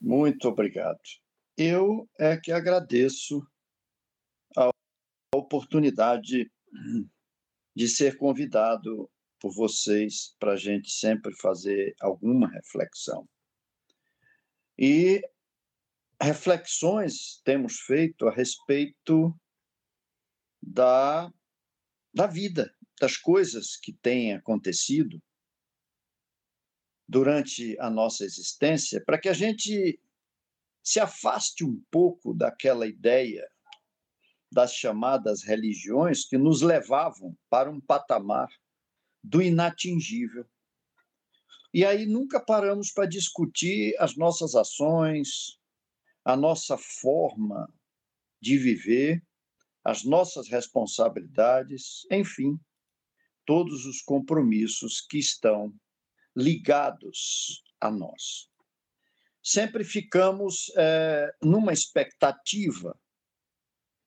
Muito obrigado. Eu é que agradeço a oportunidade de ser convidado por vocês para a gente sempre fazer alguma reflexão. E reflexões temos feito a respeito da, da vida, das coisas que têm acontecido durante a nossa existência, para que a gente se afaste um pouco daquela ideia das chamadas religiões que nos levavam para um patamar do inatingível. E aí nunca paramos para discutir as nossas ações, a nossa forma de viver, as nossas responsabilidades, enfim, todos os compromissos que estão ligados a nós. Sempre ficamos é, numa expectativa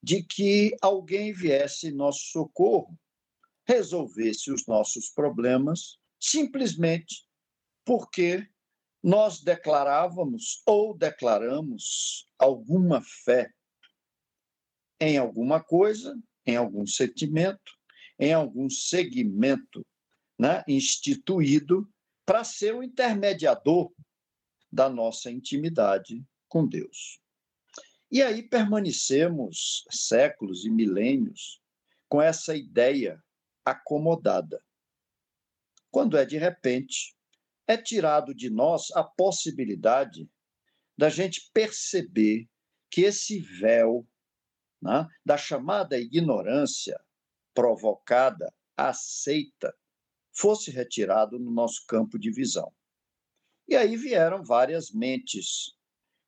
de que alguém viesse em nosso socorro, resolvesse os nossos problemas, simplesmente porque nós declarávamos ou declaramos alguma fé em alguma coisa, em algum sentimento, em algum segmento né, instituído para ser o intermediador da nossa intimidade com Deus. E aí permanecemos séculos e milênios com essa ideia acomodada. Quando é de repente, é tirado de nós a possibilidade da gente perceber que esse véu né, da chamada ignorância provocada, aceita, fosse retirado no nosso campo de visão. E aí vieram várias mentes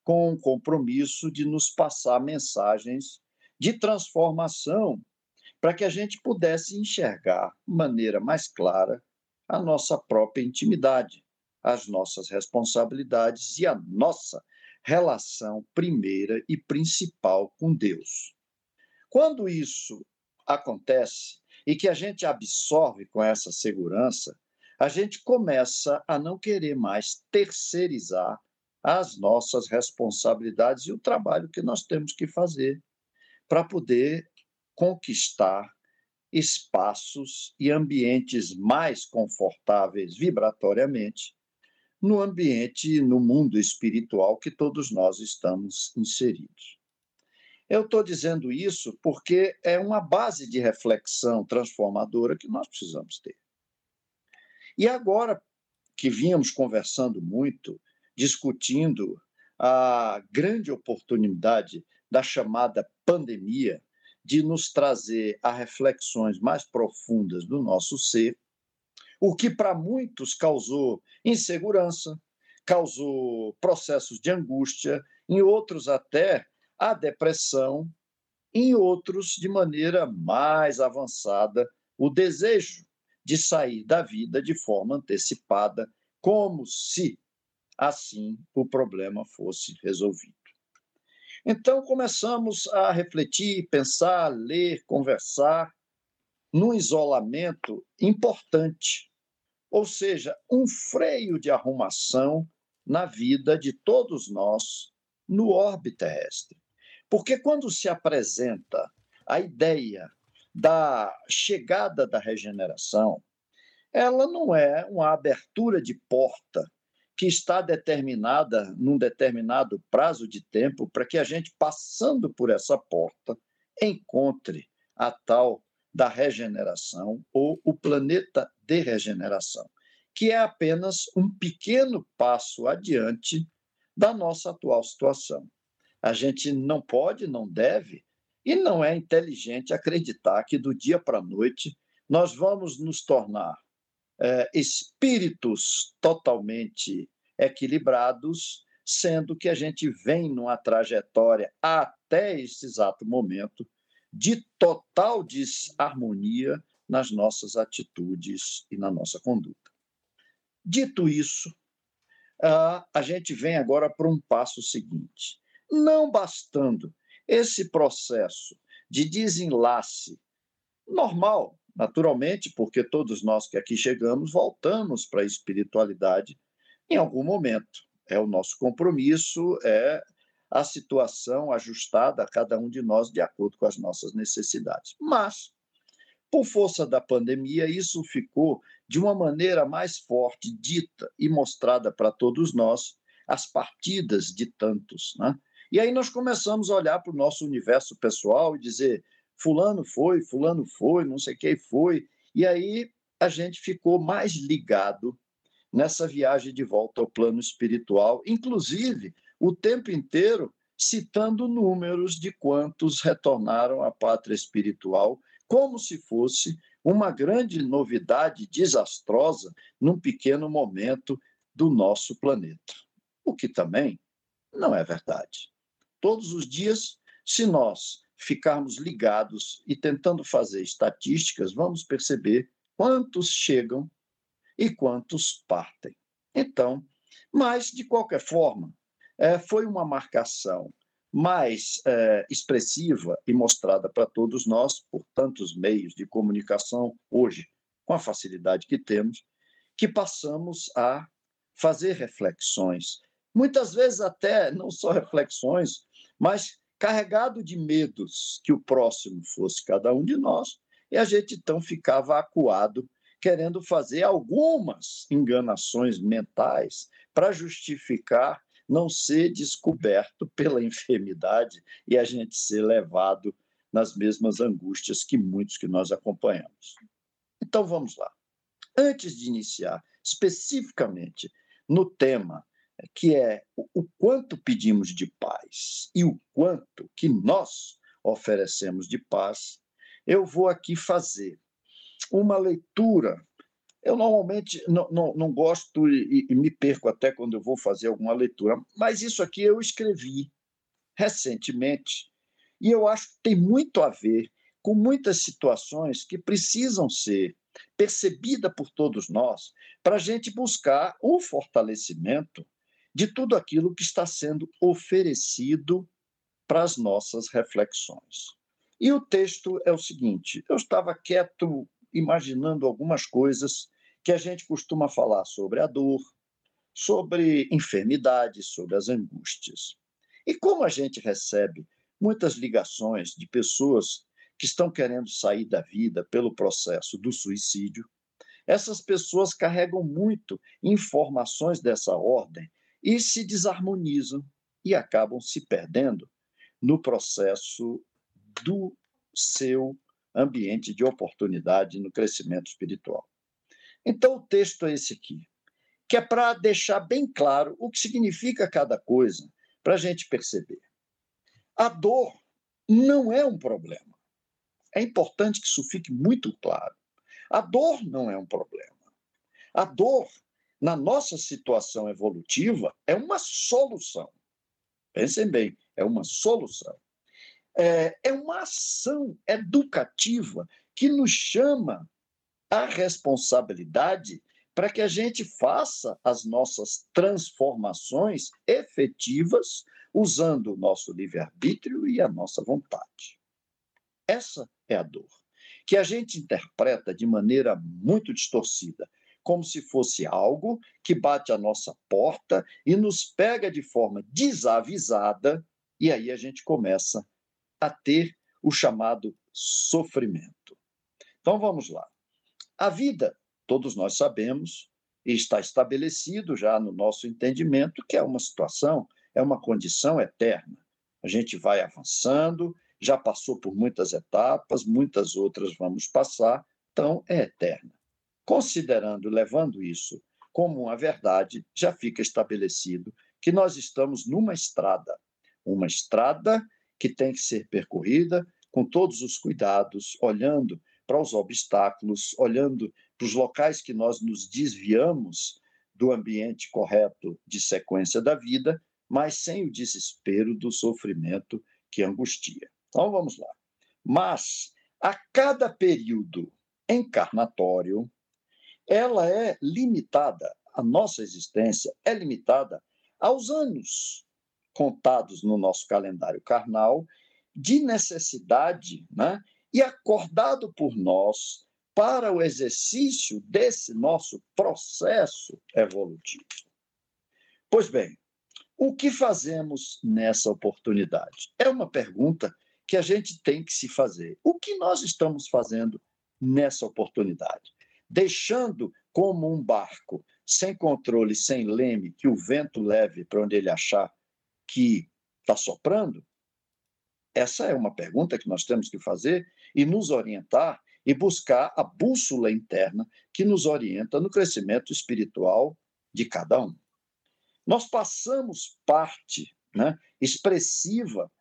com o compromisso de nos passar mensagens de transformação para que a gente pudesse enxergar de maneira mais clara a nossa própria intimidade, as nossas responsabilidades e a nossa relação primeira e principal com Deus. Quando isso acontece, e que a gente absorve com essa segurança, a gente começa a não querer mais terceirizar as nossas responsabilidades e o trabalho que nós temos que fazer para poder conquistar espaços e ambientes mais confortáveis vibratoriamente no ambiente, no mundo espiritual que todos nós estamos inseridos. Eu estou dizendo isso porque é uma base de reflexão transformadora que nós precisamos ter. E agora que vínhamos conversando muito, discutindo a grande oportunidade da chamada pandemia de nos trazer a reflexões mais profundas do nosso ser, o que para muitos causou insegurança, causou processos de angústia, em outros até a depressão, em outros, de maneira mais avançada, o desejo de sair da vida de forma antecipada, como se assim o problema fosse resolvido. Então começamos a refletir, pensar, ler, conversar num isolamento importante, ou seja, um freio de arrumação na vida de todos nós no orbe terrestre. Porque quando se apresenta a ideia da chegada da regeneração, ela não é uma abertura de porta que está determinada num determinado prazo de tempo para que a gente, passando por essa porta, encontre a tal da regeneração ou o planeta de regeneração, que é apenas um pequeno passo adiante da nossa atual situação. A gente não pode, não deve e não é inteligente acreditar que do dia para a noite nós vamos nos tornar é, espíritos totalmente equilibrados, sendo que a gente vem numa trajetória até esse exato momento de total desarmonia nas nossas atitudes e na nossa conduta. Dito isso, uh, a gente vem agora para um passo seguinte. Não bastando esse processo de desenlace normal, naturalmente, porque todos nós que aqui chegamos voltamos para a espiritualidade em algum momento. é o nosso compromisso, é a situação ajustada a cada um de nós de acordo com as nossas necessidades. Mas, por força da pandemia, isso ficou de uma maneira mais forte dita e mostrada para todos nós as partidas de tantos. Né? E aí nós começamos a olhar para o nosso universo pessoal e dizer: Fulano foi, Fulano foi, não sei quem foi. E aí a gente ficou mais ligado nessa viagem de volta ao plano espiritual, inclusive o tempo inteiro citando números de quantos retornaram à pátria espiritual, como se fosse uma grande novidade desastrosa num pequeno momento do nosso planeta. O que também não é verdade. Todos os dias, se nós ficarmos ligados e tentando fazer estatísticas, vamos perceber quantos chegam e quantos partem. Então, mas, de qualquer forma, é, foi uma marcação mais é, expressiva e mostrada para todos nós por tantos meios de comunicação hoje, com a facilidade que temos, que passamos a fazer reflexões, muitas vezes até não só reflexões, mas carregado de medos que o próximo fosse cada um de nós, e a gente então ficava acuado, querendo fazer algumas enganações mentais para justificar não ser descoberto pela enfermidade e a gente ser levado nas mesmas angústias que muitos que nós acompanhamos. Então vamos lá. Antes de iniciar especificamente no tema que é o quanto pedimos de paz e o quanto que nós oferecemos de paz, eu vou aqui fazer uma leitura. Eu normalmente não, não, não gosto e, e, me perco até quando eu vou fazer alguma leitura, mas isso aqui eu escrevi recentemente e eu acho que tem muito a ver com muitas situações que precisam ser percebidas por todos nós para a gente buscar um fortalecimento de tudo aquilo que está sendo oferecido para as nossas reflexões. E o texto é o seguinte: eu estava quieto imaginando algumas coisas que a gente costuma falar sobre a dor, sobre enfermidades, sobre as angústias. E como a gente recebe muitas ligações de pessoas que estão querendo sair da vida pelo processo do suicídio, essas pessoas carregam muito informações dessa ordem e se desarmonizam e acabam se perdendo no processo do seu ambiente de oportunidade no crescimento espiritual. Então, o texto é esse aqui, que é para deixar bem claro o que significa cada coisa, para a gente perceber. A dor não é um problema. É importante que isso fique muito claro. A dor não é um problema. A dor, na nossa situação evolutiva, é uma solução. Pensem bem, é uma solução. É, é uma ação educativa que nos chama a responsabilidade para que a gente faça as nossas transformações efetivas usando o nosso livre-arbítrio e a nossa vontade. Essa é a dor, que a gente interpreta de maneira muito distorcida, como se fosse algo que bate à nossa porta e nos pega de forma desavisada, e aí a gente começa a ter o chamado sofrimento. Então vamos lá. A vida, todos nós sabemos, e está estabelecido já no nosso entendimento que é uma situação, é uma condição eterna. A gente vai avançando, já passou por muitas etapas, muitas outras vamos passar, então é eterna. Considerando, levando isso como uma verdade, já fica estabelecido que nós estamos numa estrada, uma estrada que tem que ser percorrida com todos os cuidados, olhando para os obstáculos, olhando para os locais que nós nos desviamos do ambiente correto de sequência da vida, mas sem o desespero do sofrimento que angustia. Então vamos lá. Mas a cada período encarnatório, ela é limitada, a nossa existência é limitada aos anos contados no nosso calendário carnal de necessidade né, e acordado por nós para o exercício desse nosso processo evolutivo. Pois bem, o que fazemos nessa oportunidade? É uma pergunta que a gente tem que se fazer. O que nós estamos fazendo nessa oportunidade? Deixando como um barco sem controle, sem leme, que o vento leve para onde ele achar que está soprando? Essa é uma pergunta que nós temos que fazer e nos orientar e buscar a bússola interna que nos orienta no crescimento espiritual de cada um. Nós passamos parte né, expressiva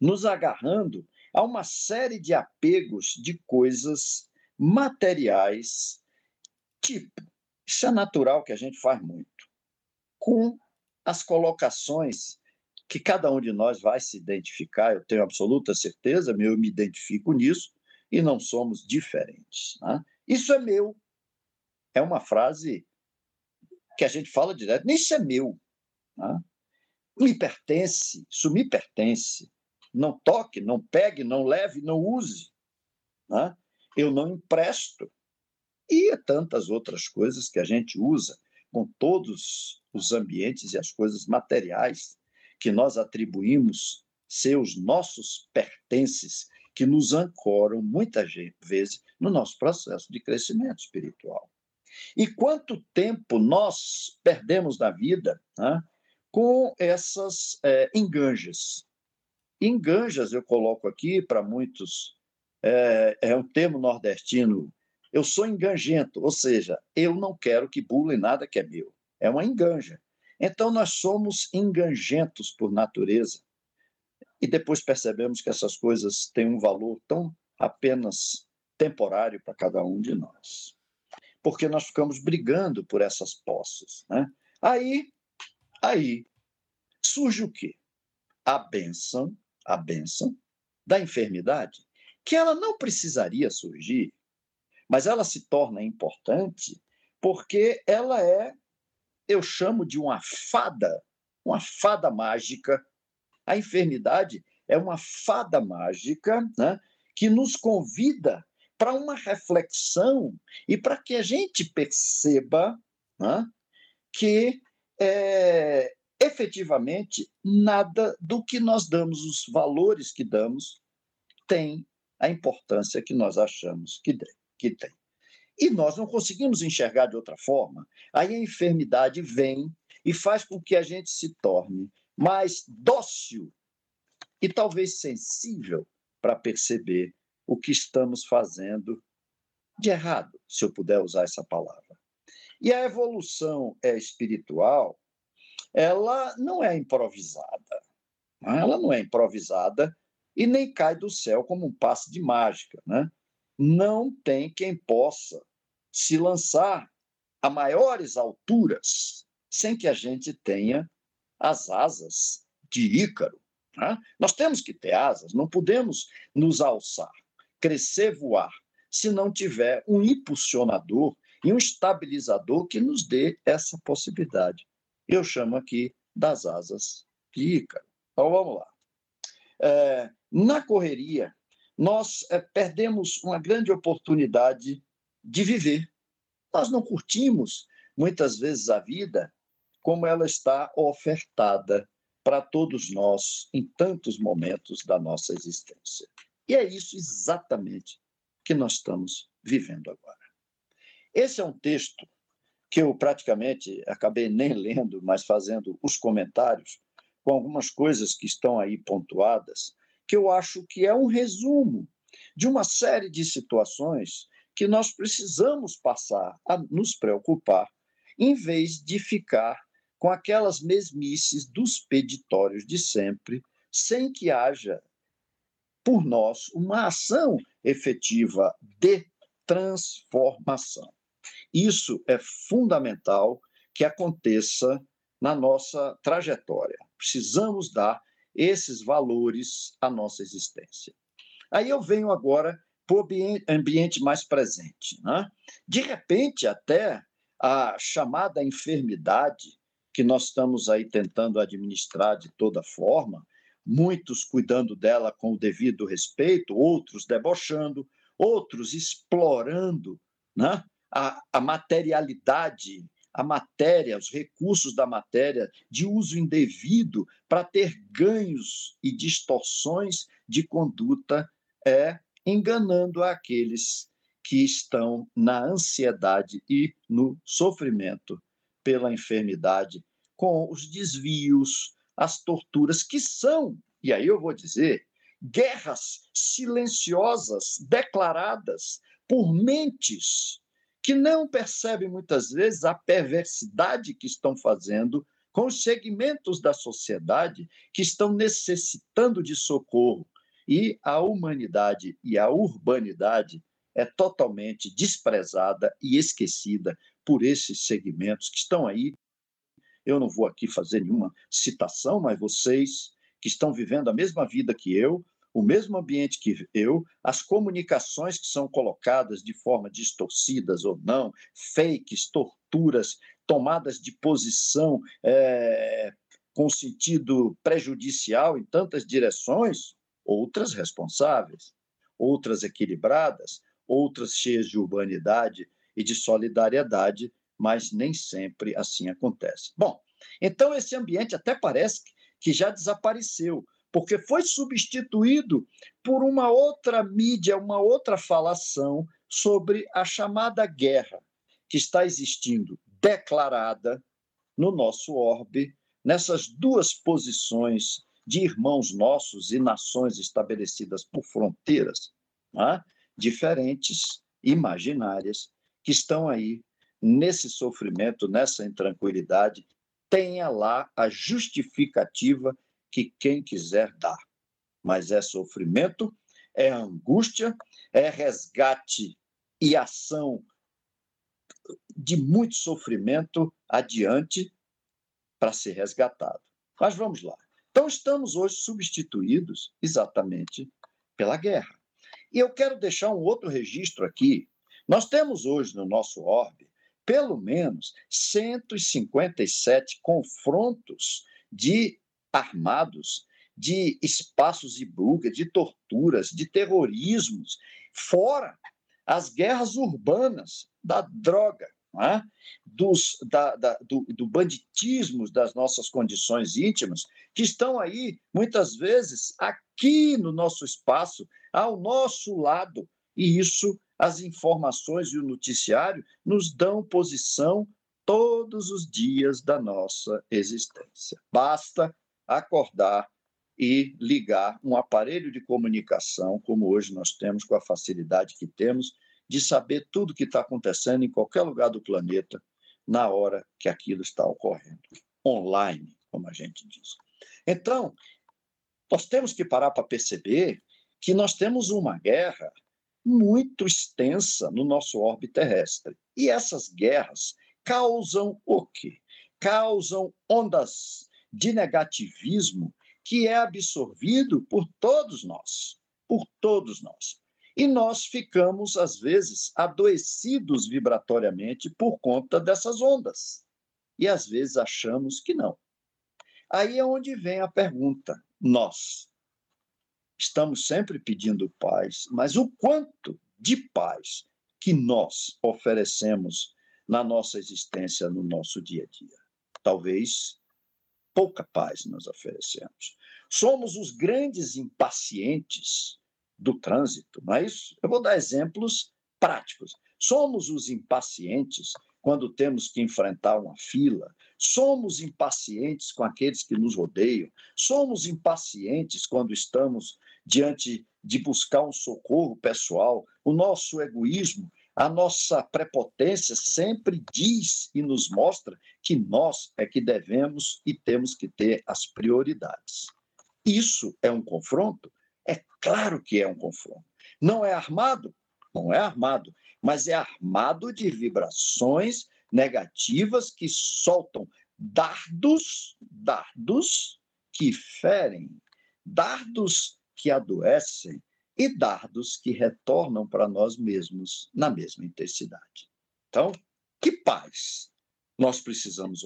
nos agarrando a uma série de apegos de coisas materiais, tipo, isso é natural que a gente faz muito, com as colocações que cada um de nós vai se identificar, eu tenho absoluta certeza, eu me identifico nisso, e não somos diferentes. Né? Isso é meu. É uma frase que a gente fala direto, isso é meu. Né? Me pertence, isso me pertence. Não toque, não pegue, não leve, não use. Né? Eu não empresto. E tantas outras coisas que a gente usa com todos os ambientes e as coisas materiais que nós atribuímos ser os nossos pertences, que nos ancoram muitas vezes no nosso processo de crescimento espiritual. E quanto tempo nós perdemos na vida né, com essas é, enganjas? Enganjas, eu coloco aqui para muitos, é, é um termo nordestino, eu sou engangento, ou seja, eu não quero que bulem nada que é meu. É uma enganja. Então, nós somos engangentos por natureza. E depois percebemos que essas coisas têm um valor tão apenas temporário para cada um de nós porque nós ficamos brigando por essas posses. Né? Aí, aí surge o quê? A benção, a benção da enfermidade, que ela não precisaria surgir, mas ela se torna importante porque ela é, eu chamo de uma fada, uma fada mágica. A enfermidade é uma fada mágica né, que nos convida para uma reflexão e para que a gente perceba né, que é, efetivamente nada do que nós damos, os valores que damos, tem a importância que nós achamos que, que tem. E nós não conseguimos enxergar de outra forma. Aí a enfermidade vem e faz com que a gente se torne mais dócil e talvez sensível para perceber o que estamos fazendo de errado, se eu puder usar essa palavra. E a evolução é espiritual, ela não é improvisada. Né? Ela não é improvisada e nem cai do céu como um passe de mágica. Né? Não tem quem possa se lançar a maiores alturas sem que a gente tenha as asas de Ícaro. Né? Nós temos que ter asas, não podemos nos alçar crescer, voar, se não tiver um impulsionador e um estabilizador que nos dê essa possibilidade. Eu chamo aqui das asas de Ícaro. Então vamos lá. É, na correria, nós é, perdemos uma grande oportunidade de viver. Nós não curtimos muitas vezes a vida como ela está ofertada para todos nós em tantos momentos da nossa existência. E é isso exatamente que nós estamos vivendo agora. Esse é um texto que eu praticamente acabei nem lendo, mas fazendo os comentários com algumas coisas que estão aí pontuadas, que eu acho que é um resumo de uma série de situações que nós precisamos passar a nos preocupar, em vez de ficar com aquelas mesmices dos peditórios de sempre, sem que haja por nós uma ação efetiva de transformação. Isso é fundamental que aconteça na nossa trajetória. Precisamos dar esses valores à nossa existência. Aí eu venho agora para o ambiente mais presente. Né? De repente, até a chamada enfermidade, que nós estamos aí tentando administrar de toda forma, muitos cuidando dela com o devido respeito, outros debochando, outros explorando né, a, a materialidade, a matéria, os recursos da matéria de uso indevido para ter ganhos e distorções de conduta, é enganando aqueles que estão na ansiedade e no sofrimento pela enfermidade, com os desvios, as torturas, que são, e aí eu vou dizer, guerras silenciosas declaradas por mentes que não percebem muitas vezes a perversidade que estão fazendo com os segmentos da sociedade que estão necessitando de socorro. E a humanidade e a urbanidade é totalmente desprezada e esquecida por esses segmentos que estão aí. Eu não vou aqui fazer nenhuma citação, mas vocês que estão vivendo a mesma vida que eu, o mesmo ambiente que eu, as comunicações que são colocadas de forma distorcidas ou não, fakes, torturas, tomadas de posição é, com sentido prejudicial em tantas direções, outras responsáveis, outras equilibradas, outras cheias de urbanidade e de solidariedade, mas nem sempre assim acontece. Bom, então esse ambiente até parece que já desapareceu, porque foi substituído por uma outra mídia, uma outra falação sobre a chamada guerra que está existindo declarada no nosso orbe, nessas duas posições de irmãos nossos e nações estabelecidas por fronteiras né, diferentes, imaginárias, que estão aí nesse sofrimento, nessa intranquilidade, tenha lá a justificativa que quem quiser dar. Mas é sofrimento, é angústia, é resgate e ação de muito sofrimento adiante para ser resgatado. Mas vamos lá. Então, estamos hoje substituídos exatamente pela guerra. E eu quero deixar um outro registro aqui. Nós temos hoje no nosso orbe pelo menos 157 confrontos de armados, de espaços de buga, de torturas, de terrorismos, fora as guerras urbanas da droga, é? Dos, da, da, do, do banditismo das nossas condições íntimas, que estão aí, muitas vezes, aqui no nosso espaço, ao nosso lado, e isso, as informações e o noticiário nos dão posição todos os dias da nossa existência. Basta acordar e ligar um aparelho de comunicação, como hoje nós temos, com a facilidade que temos, de saber tudo o que está acontecendo em qualquer lugar do planeta, na hora que aquilo está ocorrendo. Online, como a gente diz. Então, nós temos que parar para perceber que nós temos uma guerra muito extensa no nosso orbe terrestre. E essas guerras causam o quê? Causam ondas de negativismo que é absorvido por todos nós, por todos nós. E nós ficamos, às vezes, adoecidos vibratoriamente por conta dessas ondas. E às vezes achamos que não. Aí é onde vem a pergunta: nós estamos sempre pedindo paz, mas o quanto de paz que nós oferecemos na nossa existência, no nosso dia a dia? Talvez pouca paz nós oferecemos. Somos os grandes impacientes do trânsito, não é isso? Eu vou dar exemplos práticos. Somos os impacientes quando temos que enfrentar uma fila, somos impacientes com aqueles que nos rodeiam, somos impacientes quando estamos diante de buscar um socorro pessoal, o nosso egoísmo a nossa prepotência sempre diz e nos mostra que nós é que devemos e temos que ter as prioridades. Isso é um confronto? É claro que é um confronto. Não é armado? Não é armado, mas é armado de vibrações negativas que soltam dardos, dardos que ferem, dardos que adoecem, e dardos que retornam para nós mesmos na mesma intensidade. Então, que paz nós precisamos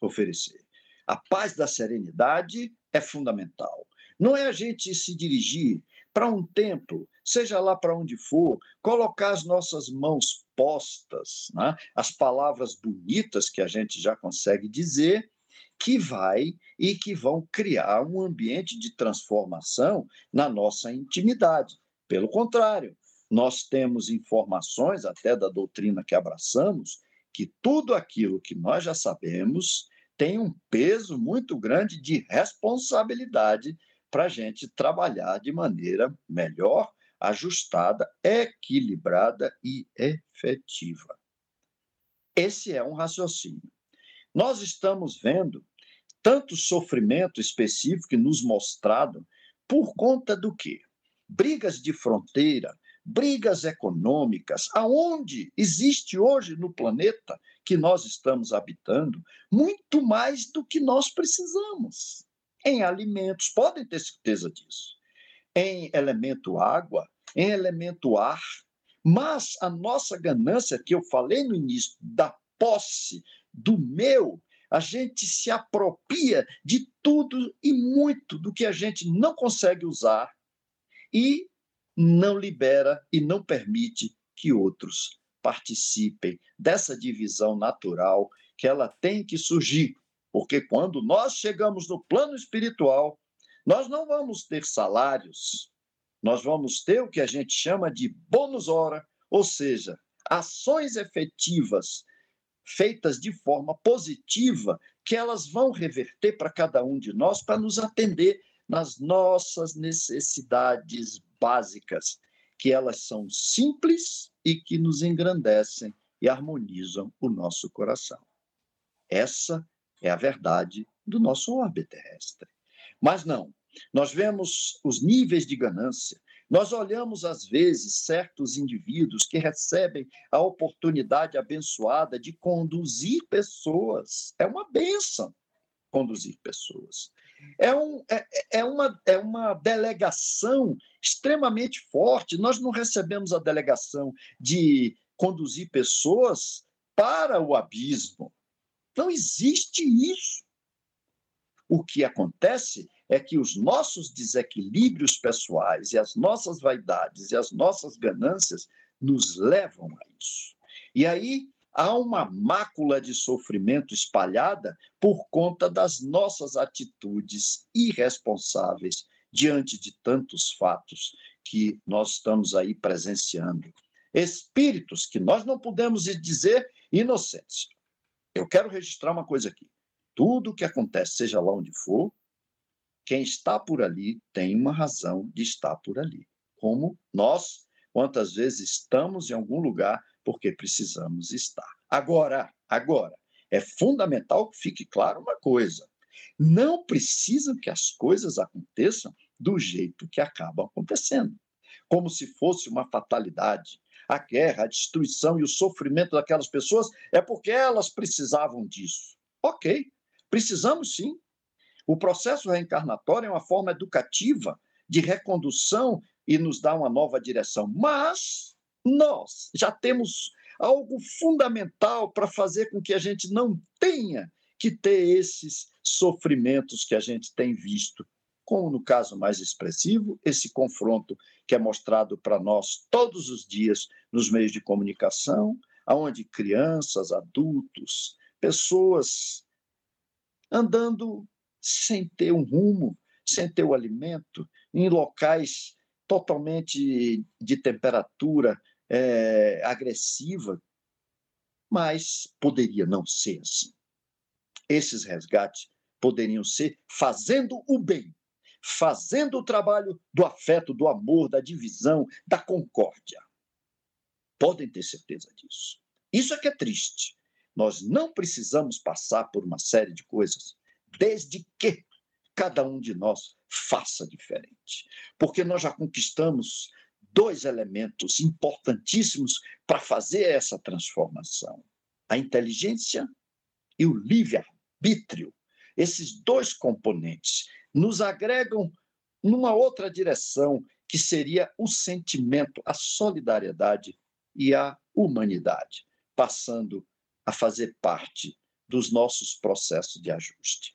oferecer? A paz da serenidade é fundamental. Não é a gente se dirigir para um templo, seja lá para onde for, colocar as nossas mãos respostas, né? as palavras bonitas que a gente já consegue dizer, que vai e que vão criar um ambiente de transformação na nossa intimidade. Pelo contrário, nós temos informações, até da doutrina que abraçamos, que tudo aquilo que nós já sabemos tem um peso muito grande de responsabilidade para a gente trabalhar de maneira melhor, ajustada, equilibrada e efetiva. Esse é um raciocínio. Nós estamos vendo tanto sofrimento específico nos mostrado por conta do quê? Brigas de fronteira, brigas econômicas, aonde existe hoje no planeta que nós estamos habitando muito mais do que nós precisamos em alimentos, podem ter certeza disso, em elemento água, em elemento ar, mas a nossa ganância, que eu falei no início, da posse, do meu, a gente se apropria de tudo e muito do que a gente não consegue usar e não libera e não permite que outros participem dessa divisão natural que ela tem que surgir. Porque quando nós chegamos no plano espiritual, nós não vamos ter salários, nós vamos ter o que a gente chama de bônus hora, ou seja, ações efetivas feitas de forma positiva que elas vão reverter para cada um de nós para nos atender nas nossas necessidades básicas, que elas são simples e que nos engrandecem e harmonizam o nosso coração. Essa é a verdade do nosso orbe terrestre. Mas não, nós vemos os níveis de ganância, nós olhamos, às vezes, certos indivíduos que recebem a oportunidade abençoada de conduzir pessoas. É uma benção conduzir pessoas. É, um, é, é, uma, é uma delegação extremamente forte. Nós não recebemos a delegação de conduzir pessoas para o abismo. Não existe isso. O que acontece é que os nossos desequilíbrios pessoais e as nossas vaidades e as nossas ganâncias nos levam a isso. E aí há uma mácula de sofrimento espalhada por conta das nossas atitudes irresponsáveis diante de tantos fatos que nós estamos aí presenciando. Espíritos que nós não podemos dizer inocentes. Eu quero registrar uma coisa aqui. Tudo o que acontece, seja lá onde for, quem está por ali tem uma razão de estar por ali. Como nós, quantas vezes estamos em algum lugar porque precisamos estar. Agora, agora, é fundamental que fique claro uma coisa: não precisam que as coisas aconteçam do jeito que acabam acontecendo, como se fosse uma fatalidade. A guerra, a destruição e o sofrimento daquelas pessoas é porque elas precisavam disso. Ok, precisamos sim, o processo reencarnatório é uma forma educativa de recondução e nos dá uma nova direção. Mas nós já temos algo fundamental para fazer com que a gente não tenha que ter esses sofrimentos que a gente tem visto, como no caso mais expressivo, esse confronto que é mostrado para nós todos os dias nos meios de comunicação, aonde crianças, adultos, pessoas andando sem ter um rumo, sem ter o alimento, em locais totalmente de temperatura é, agressiva, mas poderia não ser assim. Esses resgates poderiam ser fazendo o bem, fazendo o trabalho do afeto, do amor, da divisão, da concórdia. Podem ter certeza disso. Isso é que é triste. Nós não precisamos passar por uma série de coisas desde que cada um de nós faça diferente. Porque nós já conquistamos dois elementos importantíssimos para fazer essa transformação: a inteligência e o livre-arbítrio. Esses dois componentes nos agregam numa outra direção, que seria o sentimento, a solidariedade e a humanidade, passando a fazer parte dos nossos processos de ajuste.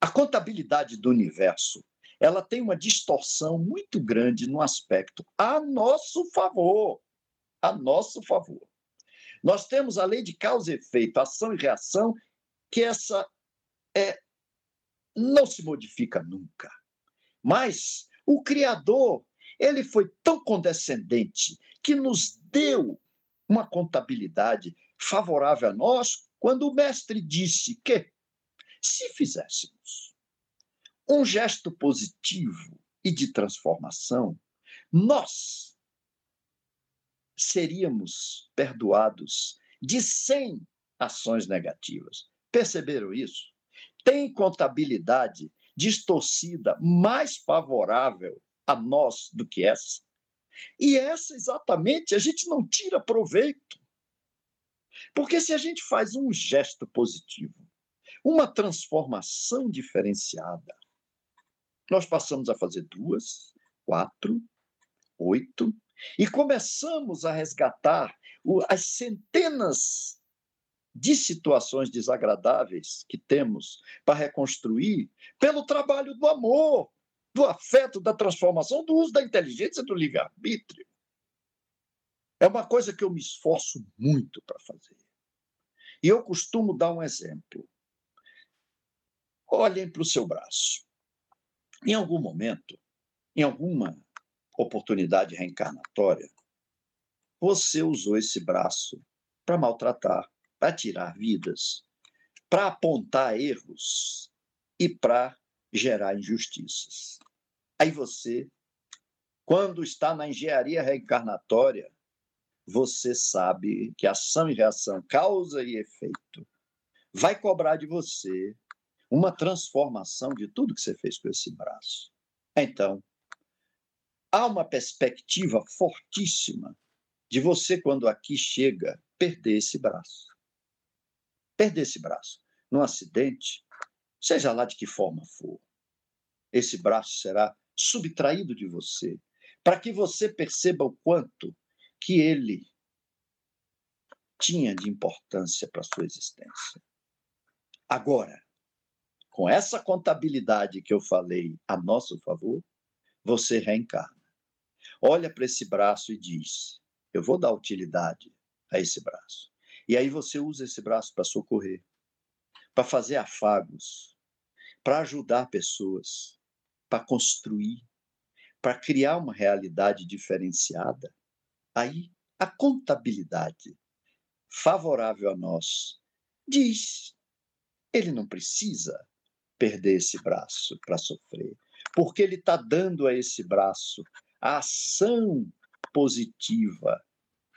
A contabilidade do universo ela tem uma distorção muito grande no aspecto a nosso favor. a nosso favor. Nós temos a lei de causa e efeito, ação e reação, que essa é não se modifica nunca. Mas o Criador, ele foi tão condescendente que nos deu uma contabilidade favorável a nós quando o mestre disse que, se fizéssemos um gesto positivo e de transformação, nós seríamos perdoados de 100 ações negativas. Perceberam isso? Tem contabilidade distorcida mais favorável a nós do que essa. E essa exatamente a gente não tira proveito. Porque se a gente faz um gesto positivo, uma transformação diferenciada, nós passamos a fazer duas, quatro, oito, e começamos a resgatar as centenas de situações desagradáveis que temos para reconstruir pelo trabalho do amor, do afeto, da transformação, do uso da inteligência, do livre-arbítrio. É uma coisa que eu me esforço muito para fazer. E eu costumo dar um exemplo. Olhem para o seu braço. Em algum momento, em alguma oportunidade reencarnatória, você usou esse braço para maltratar, para tirar vidas, para apontar erros e para gerar injustiças. Aí você, quando está na engenharia reencarnatória, você sabe que ação e reação, causa e efeito, vai cobrar de você uma transformação de tudo que você fez com esse braço. Então, há uma perspectiva fortíssima de você, quando aqui chega, perder esse braço. Perder esse braço num acidente, seja lá de que forma for. Esse braço será subtraído de você, para que você perceba o quanto que ele tinha de importância para sua existência. Agora, com essa contabilidade que eu falei a nosso favor, você reencarna. Olha para esse braço e diz: Eu vou dar utilidade a esse braço. E aí você usa esse braço para socorrer, para fazer afagos, para ajudar pessoas, para construir, para criar uma realidade diferenciada. Aí a contabilidade favorável a nós diz: ele não precisa perder esse braço para sofrer, porque ele está dando a esse braço a ação positiva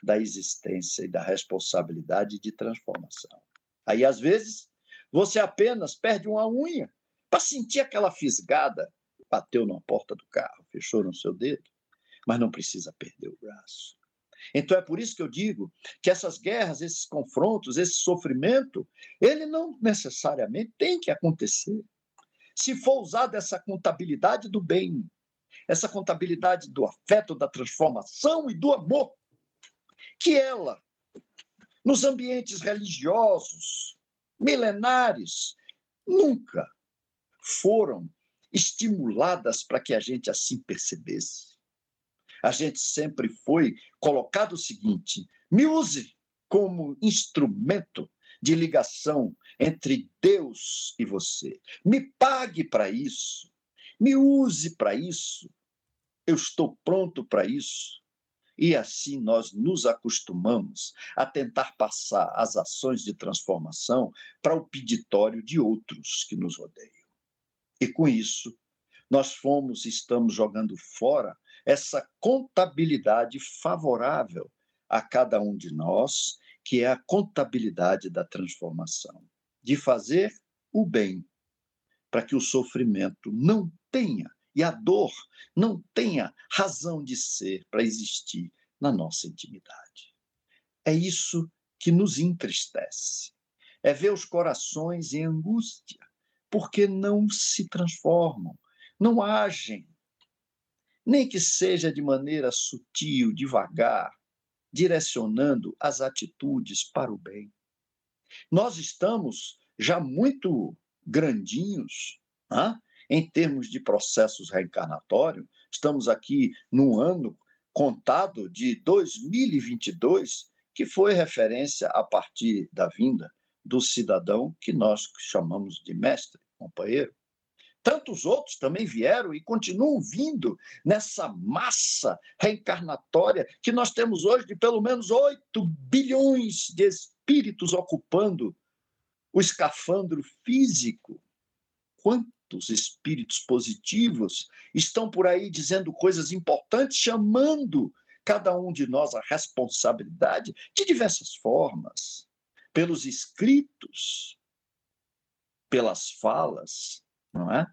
da existência e da responsabilidade de transformação. Aí, às vezes, você apenas perde uma unha para sentir aquela fisgada, bateu na porta do carro, fechou no seu dedo, mas não precisa perder o braço. Então é por isso que eu digo que essas guerras, esses confrontos, esse sofrimento, ele não necessariamente tem que acontecer. Se for usada essa contabilidade do bem, essa contabilidade do afeto, da transformação e do amor, que ela, nos ambientes religiosos, milenares, nunca foram estimuladas para que a gente assim percebesse. A gente sempre foi colocado o seguinte: me use como instrumento de ligação entre Deus e você. Me pague para isso. Me use para isso. Eu estou pronto para isso. E assim nós nos acostumamos a tentar passar as ações de transformação para o peditório de outros que nos rodeiam. E com isso, nós fomos e estamos jogando fora essa contabilidade favorável a cada um de nós, que é a contabilidade da transformação, de fazer o bem, para que o sofrimento não tenha e a dor não tenha razão de ser para existir na nossa intimidade. É isso que nos entristece. É ver os corações em angústia, porque não se transformam, não agem, nem que seja de maneira sutil, devagar, direcionando as atitudes para o bem. Nós estamos já muito grandinhos em termos de processos reencarnatórios, estamos aqui num ano contado de 2022, que foi referência a partir da vinda do cidadão que nós chamamos de mestre, companheiro. Tantos outros também vieram e continuam vindo nessa massa reencarnatória que nós temos hoje de pelo menos 8 bilhões de espíritos ocupando o escafandro físico. Quantos espíritos positivos estão por aí dizendo coisas importantes, chamando cada um de nós a responsabilidade de diversas formas, pelos escritos, pelas falas, não é?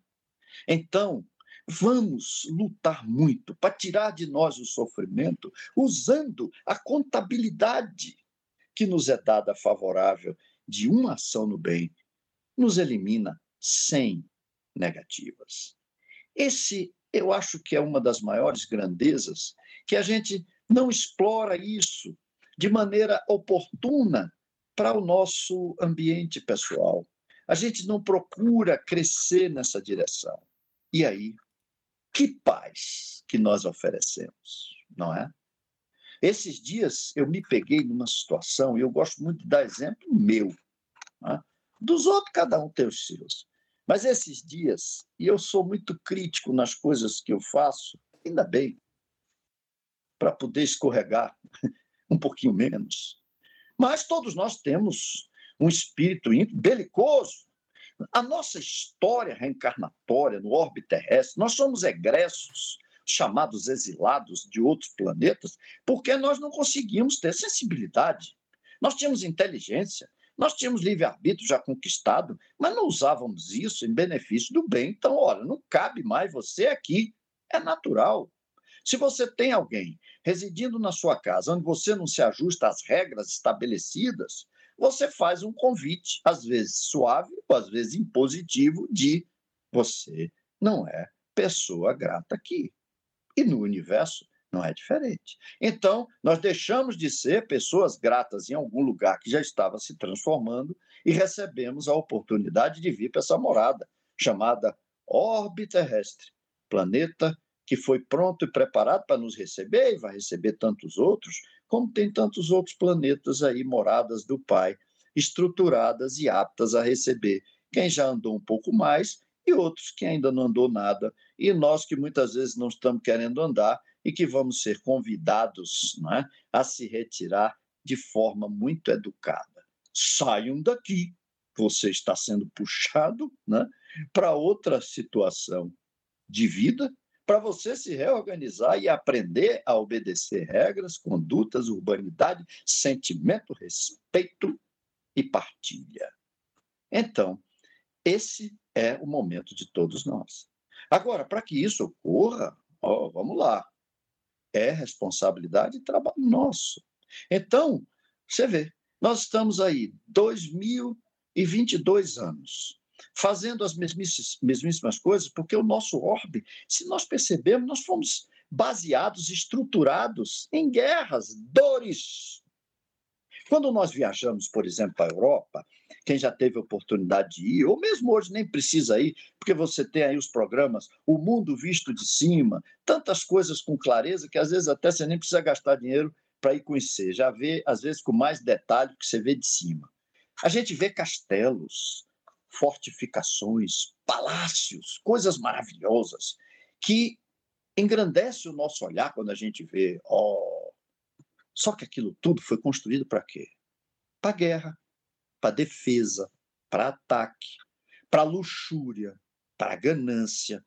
Então, vamos lutar muito para tirar de nós o sofrimento usando a contabilidade que nos é dada favorável de uma ação no bem, nos elimina 100 negativas. Esse, eu acho que é uma das maiores grandezas, que a gente não explora isso de maneira oportuna para o nosso ambiente pessoal. A gente não procura crescer nessa direção. E aí, que paz que nós oferecemos, não é? Esses dias eu me peguei numa situação, e eu gosto muito de dar exemplo meu. É? Dos outros, cada um tem os seus. Mas esses dias, e eu sou muito crítico nas coisas que eu faço, ainda bem, para poder escorregar um pouquinho menos. Mas todos nós temos um espírito belicoso, a nossa história reencarnatória no orbe terrestre, nós somos egressos, chamados exilados de outros planetas, porque nós não conseguimos ter sensibilidade. Nós tínhamos inteligência, nós tínhamos livre-arbítrio já conquistado, mas não usávamos isso em benefício do bem. Então, olha, não cabe mais você aqui. É natural. Se você tem alguém residindo na sua casa onde você não se ajusta às regras estabelecidas, você faz um convite, às vezes suave, ou às vezes impositivo, de você não é pessoa grata aqui. E no universo não é diferente. Então, nós deixamos de ser pessoas gratas em algum lugar que já estava se transformando e recebemos a oportunidade de vir para essa morada, chamada orbe terrestre, planeta que foi pronto e preparado para nos receber e vai receber tantos outros, como tem tantos outros planetas aí, moradas do Pai, estruturadas e aptas a receber quem já andou um pouco mais e outros que ainda não andou nada, e nós que muitas vezes não estamos querendo andar e que vamos ser convidados não é, a se retirar de forma muito educada. Saiam daqui, você está sendo puxado né, para outra situação de vida para você se reorganizar e aprender a obedecer regras, condutas, urbanidade, sentimento, respeito e partilha. Então, esse é o momento de todos nós. Agora, para que isso ocorra, ó, vamos lá, é responsabilidade e trabalho nosso. Então, você vê, nós estamos aí 2022 anos fazendo as mesmíssimas, coisas, porque o nosso orbe, se nós percebermos, nós fomos baseados, estruturados em guerras, dores. Quando nós viajamos, por exemplo, para a Europa, quem já teve oportunidade de ir, ou mesmo hoje nem precisa ir, porque você tem aí os programas O Mundo Visto de Cima, tantas coisas com clareza que às vezes até você nem precisa gastar dinheiro para ir conhecer, já vê, às vezes, com mais detalhe que você vê de cima. A gente vê castelos, fortificações, palácios, coisas maravilhosas que engrandece o nosso olhar quando a gente vê, oh, só que aquilo tudo foi construído para quê? Para guerra, para defesa, para ataque, para luxúria, para ganância,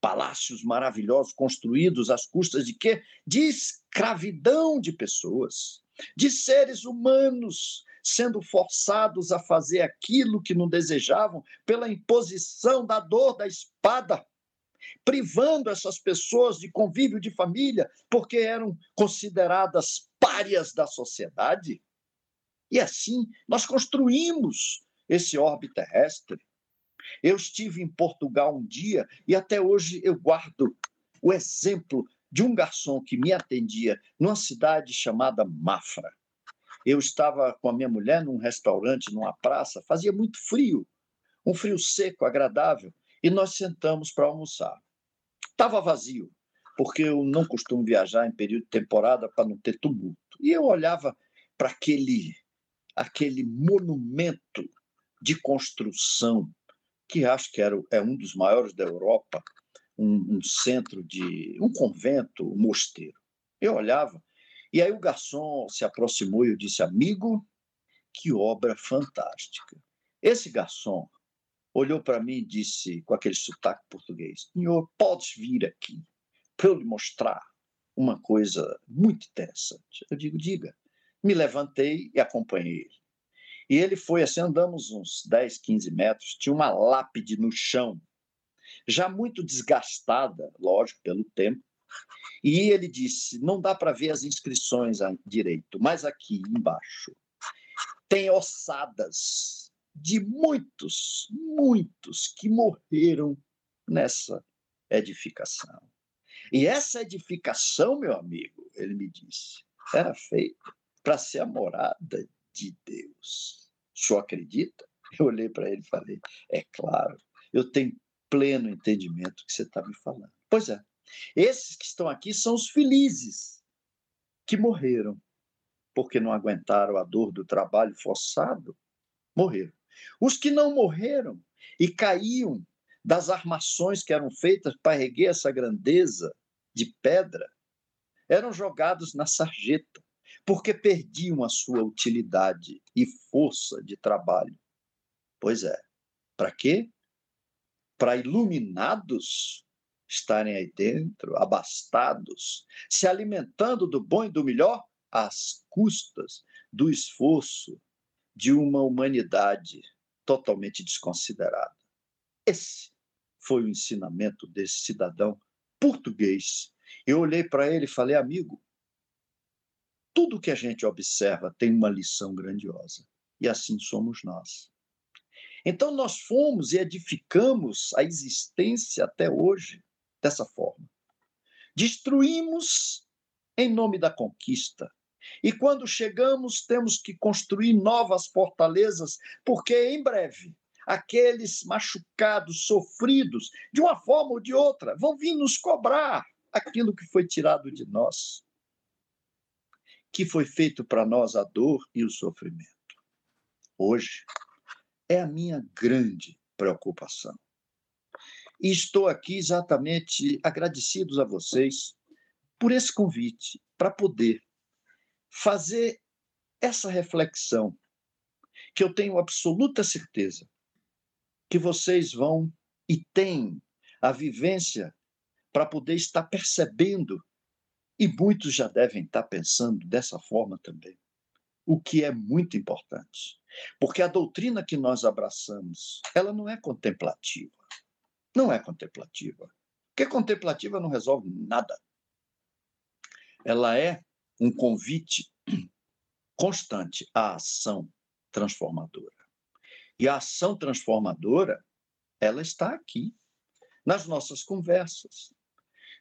palácios maravilhosos construídos às custas de quê? De escravidão de pessoas, de seres humanos sendo forçados a fazer aquilo que não desejavam pela imposição da dor da espada, privando essas pessoas de convívio de família, porque eram consideradas párias da sociedade. E assim nós construímos esse orbe terrestre. Eu estive em Portugal um dia e até hoje eu guardo o exemplo de um garçom que me atendia numa cidade chamada Mafra. Eu estava com a minha mulher num restaurante, numa praça, fazia muito frio, um frio seco, agradável, e nós sentamos para almoçar. Estava vazio. porque eu não costumo viajar em período de temporada para não ter tumulto. E eu olhava para aquele, aquele monumento de construção, que acho que era, é um dos maiores da Europa, um, um centro de. um convento, um mosteiro. Eu olhava, e aí o garçom se aproximou e eu disse: Amigo, que obra fantástica. Esse garçom olhou para mim e disse, com aquele sotaque português: Senhor, podes vir aqui para eu lhe mostrar uma coisa muito interessante. Eu digo: Diga. Me levantei e acompanhei ele. E ele foi assim, andamos uns 10, 15 metros, tinha uma lápide no chão, já muito desgastada, lógico, pelo tempo. E ele disse: não dá para ver as inscrições direito, mas aqui embaixo tem ossadas de muitos, muitos que morreram nessa edificação. E essa edificação, meu amigo, ele me disse, era feita para ser a morada de Deus. Senhor acredita? Eu olhei para ele e falei: é claro, eu tenho pleno entendimento do que você está me falando. Pois é, esses que estão aqui são os felizes que morreram porque não aguentaram a dor do trabalho forçado, morreram. Os que não morreram e caíam das armações que eram feitas para erguer essa grandeza de pedra, eram jogados na sarjeta, porque perdiam a sua utilidade e força de trabalho. Pois é, para quê? Para iluminados estarem aí dentro, abastados, se alimentando do bom e do melhor às custas do esforço de uma humanidade totalmente desconsiderada. Esse foi o ensinamento desse cidadão português. Eu olhei para ele e falei, amigo, tudo que a gente observa tem uma lição grandiosa. E assim somos nós. Então, nós fomos e edificamos a existência até hoje dessa forma. Destruímos em nome da conquista, e quando chegamos, temos que construir novas fortalezas, porque em breve aqueles machucados, sofridos, de uma forma ou de outra, vão vir nos cobrar aquilo que foi tirado de nós, que foi feito para nós a dor e o sofrimento. Hoje é a minha grande preocupação. E estou aqui exatamente agradecidos a vocês por esse convite para poder fazer essa reflexão, que eu tenho absoluta certeza que vocês vão e têm a vivência para poder estar percebendo, e muitos já devem estar pensando dessa forma também, o que é muito importante. Porque a doutrina que nós abraçamos, ela não é contemplativa. Não é contemplativa. Porque contemplativa não resolve nada. Ela é um convite constante à ação transformadora. E a ação transformadora, ela está aqui, nas nossas conversas,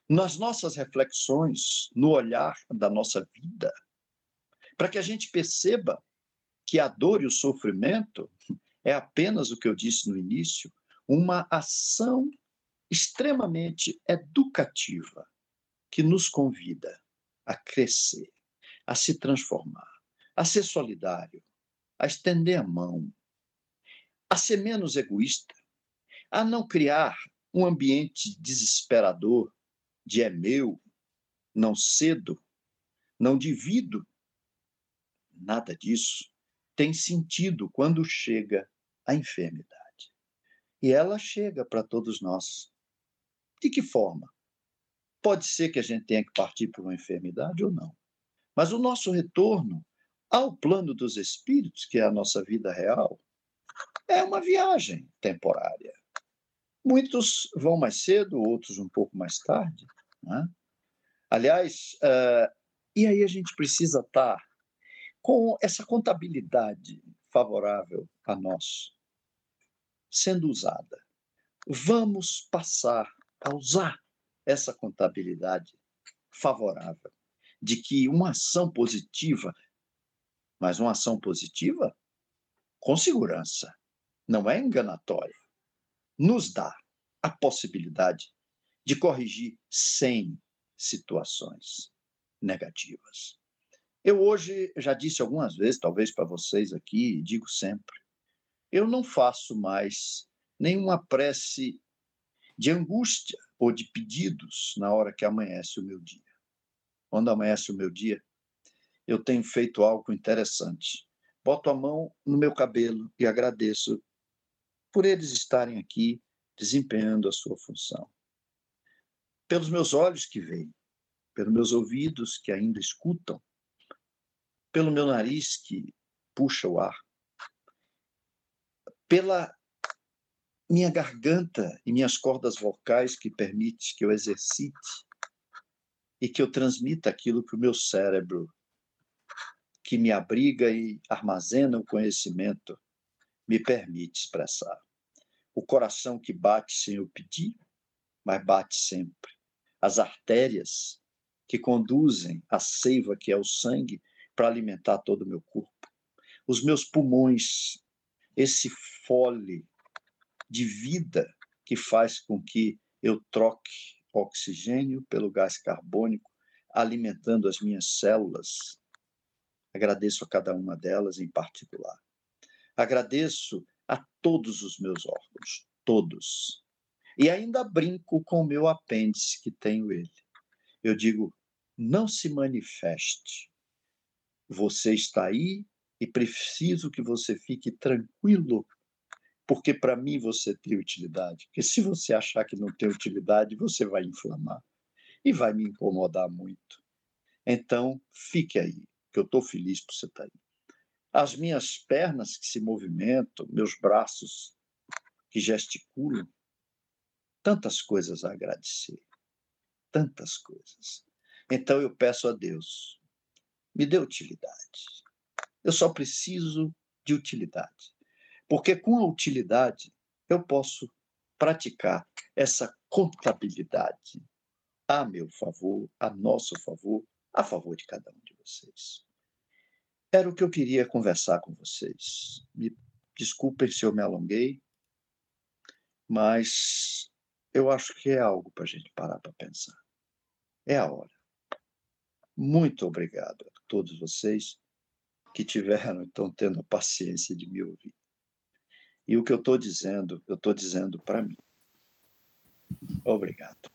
nas nossas reflexões, no olhar da nossa vida, para que a gente perceba que a dor e o sofrimento é apenas o que eu disse no início, uma ação extremamente educativa que nos convida a crescer, a se transformar, a ser solidário, a estender a mão, a ser menos egoísta, a não criar um ambiente desesperador de é meu, não cedo, não divido. Nada disso tem sentido quando chega a enfermidade. E ela chega para todos nós. De que forma? Pode ser que a gente tenha que partir por uma enfermidade ou não. Mas o nosso retorno ao plano dos espíritos, que é a nossa vida real, é uma viagem temporária. Muitos vão mais cedo, outros um pouco mais tarde. Né? Aliás, uh, e aí a gente precisa estar com essa contabilidade favorável a nós sendo usada. Vamos passar a usar essa contabilidade favorável de que uma ação positiva, mas uma ação positiva com segurança, não é enganatória, nos dá a possibilidade de corrigir sem situações negativas. Eu hoje já disse algumas vezes, talvez para vocês aqui, digo sempre, eu não faço mais nenhuma prece de angústia ou de pedidos na hora que amanhece o meu dia. Quando amanhece o meu dia, eu tenho feito algo interessante. Boto a mão no meu cabelo e agradeço por eles estarem aqui desempenhando a sua função. Pelos meus olhos que veem, pelos meus ouvidos que ainda escutam, pelo meu nariz que puxa o ar, pela minha garganta e minhas cordas vocais que permite que eu exercite e que eu transmita aquilo que o meu cérebro, que me abriga e armazena o conhecimento, me permite expressar. O coração que bate sem eu pedir, mas bate sempre. As artérias que conduzem a seiva que é o sangue para alimentar todo o meu corpo. Os meus pulmões, esse fole de vida que faz com que eu troque oxigênio pelo gás carbônico, alimentando as minhas células. Agradeço a cada uma delas em particular. Agradeço a todos os meus órgãos, todos. E ainda brinco com o meu apêndice, que tenho ele. Eu digo: não se manifeste. Você está aí e preciso que você fique tranquilo porque para mim você tem utilidade. Porque se você achar que não tem utilidade, você vai inflamar e vai me incomodar muito. Então, fique aí, que eu estou feliz por você estar tá aí. As minhas pernas que se movimentam, meus braços que gesticulam, tantas coisas a agradecer, tantas coisas. Então eu peço a Deus, me dê utilidade. Eu só preciso de utilidade. Porque com a utilidade eu posso praticar essa contabilidade a meu favor, a nosso favor, a favor de cada um de vocês. Era o que eu queria conversar com vocês. Me desculpem se eu me alonguei, mas eu acho que é algo para a gente parar para pensar. É a hora. Muito obrigado a todos vocês que tiveram, estão tendo a paciência de me ouvir. E o que eu estou dizendo, eu estou dizendo para mim. Obrigado.